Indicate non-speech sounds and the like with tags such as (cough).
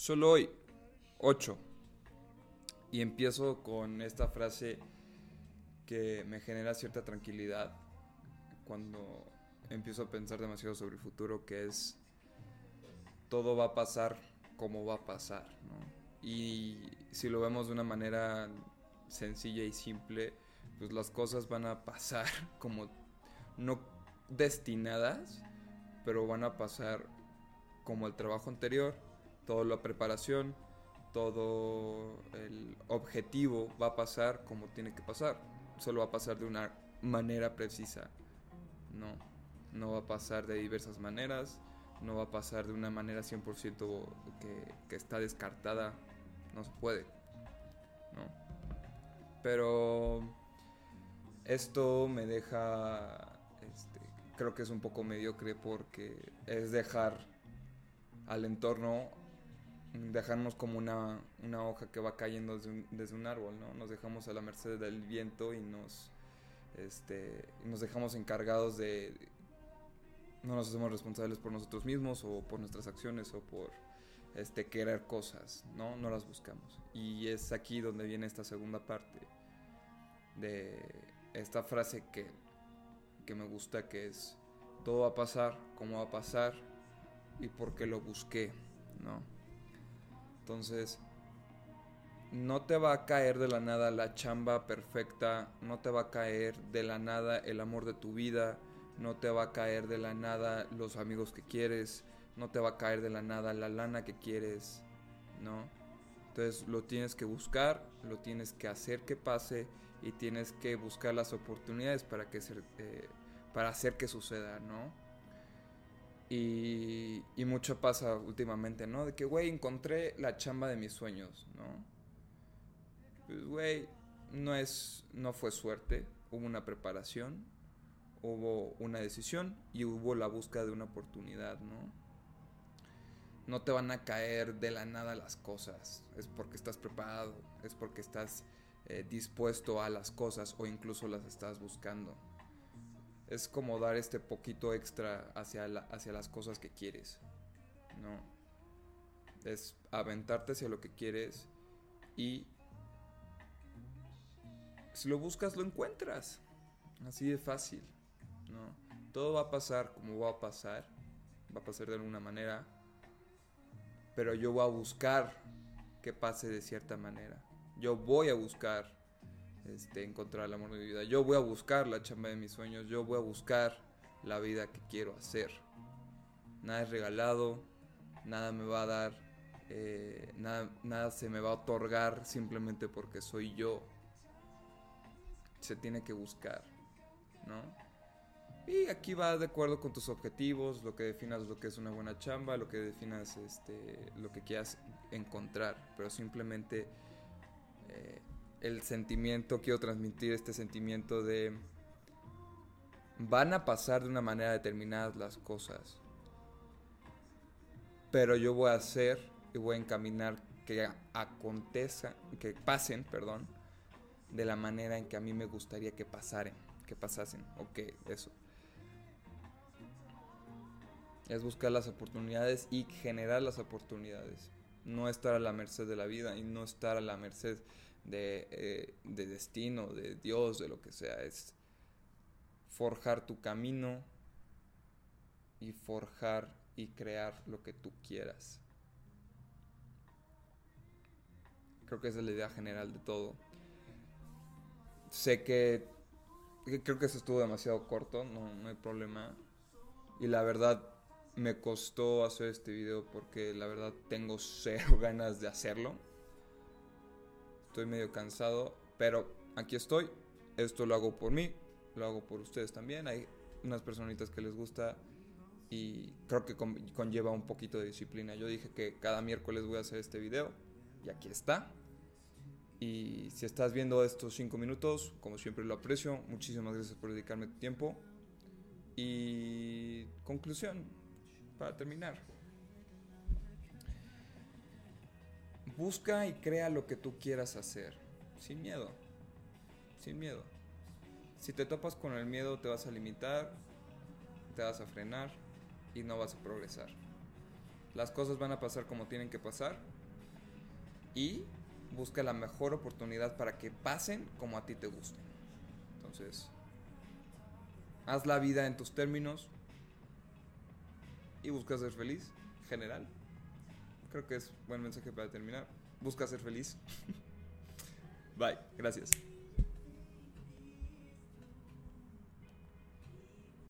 Solo hoy, 8. Y empiezo con esta frase que me genera cierta tranquilidad cuando empiezo a pensar demasiado sobre el futuro, que es todo va a pasar como va a pasar, Y si lo vemos de una manera sencilla y simple, pues las cosas van a pasar (laughs) como no destinadas, pero van a pasar como el trabajo anterior, toda la preparación, todo el objetivo va a pasar como tiene que pasar. Solo va a pasar de una manera precisa. No, no va a pasar de diversas maneras, no va a pasar de una manera 100% que, que está descartada. No se puede. ¿no? Pero esto me deja, este, creo que es un poco mediocre porque es dejar al entorno, dejarnos como una, una hoja que va cayendo desde un, árbol, ¿no? Nos dejamos a la merced del viento y nos, este, nos dejamos encargados de... No nos hacemos responsables por nosotros mismos o por nuestras acciones o por este, querer cosas, ¿no? No las buscamos. Y es aquí donde viene esta segunda parte de esta frase que, que me gusta, que es, todo va a pasar como va a pasar y porque lo busqué, ¿no? Entonces, no te va a caer de la nada la chamba perfecta, no te va a caer de la nada el amor de tu vida, no te va a caer de la nada los amigos que quieres, no te va a caer de la nada la lana que quieres, ¿no? Entonces lo tienes que buscar, lo tienes que hacer que pase y tienes que buscar las oportunidades para, que eh, para hacer que suceda, ¿no? Y, mucho pasa últimamente, ¿no? De que, güey, encontré la chamba de mis sueños, ¿no? Pues, güey, no, es, no fue suerte, hubo una preparación, hubo una decisión y hubo la búsqueda de una oportunidad, ¿no? No te van a caer de la nada las cosas, es porque estás preparado, es porque estás eh, dispuesto a las cosas o incluso las estás buscando. Es como dar este poquito extra hacia, hacia las cosas que quieres. ¿no? Es aventarte hacia lo que quieres y si lo buscas lo encuentras. Así de fácil. ¿no? Todo va a pasar como va a pasar. Va a pasar de alguna manera. Pero yo voy a buscar que pase de cierta manera. Yo voy a buscar este, encontrar el amor de mi vida. Yo voy a buscar la chamba de mis sueños. Yo voy a buscar la vida que quiero hacer. Nada es regalado. Nada me va a dar. Eh, nada, nada se me va a otorgar simplemente porque soy yo. Se tiene que buscar. ¿No? Y aquí va de acuerdo con tus objetivos, lo que definas lo que es una buena chamba, lo que definas este, lo que quieras encontrar, pero simplemente eh, el sentimiento, quiero transmitir este sentimiento de van a pasar de una manera determinada las cosas, pero yo voy a hacer y voy a encaminar que acontezcan, que pasen, perdón, de la manera en que a mí me gustaría que pasaran, que pasasen, o que eso. Es buscar las oportunidades y generar las oportunidades no estar a la merced de la vida y no estar a la merced de, eh, de destino, de Dios, de lo que sea. Es forjar tu camino y forjar y crear lo que tú quieras. Creo que esa es la idea general de todo. Sé que creo que eso estuvo demasiado corto, no, no hay problema. Y la verdad, me costó hacer este video porque la verdad tengo (laughs) cero ganas de hacerlo. Estoy medio cansado, pero aquí estoy. Esto lo hago por mí, lo hago por ustedes también. Hay unas personitas que les gusta y creo que conlleva un poquito de disciplina. Yo dije que cada miércoles voy a hacer este video y aquí está. Y si estás viendo estos 5 minutos, como siempre lo aprecio, muchísimas gracias por dedicarme tu tiempo. Y conclusión, para terminar. Busca y crea lo que tú quieras hacer, sin miedo, sin miedo. Si te topas con el miedo te vas a limitar, te vas a frenar y no vas a progresar. Las cosas van a pasar como tienen que pasar. Y busca la mejor oportunidad para que pasen como a ti te gusten. Entonces, haz la vida en tus términos y busca ser feliz, general. Creo que es buen mensaje para terminar. Busca ser feliz. (laughs) Bye, gracias.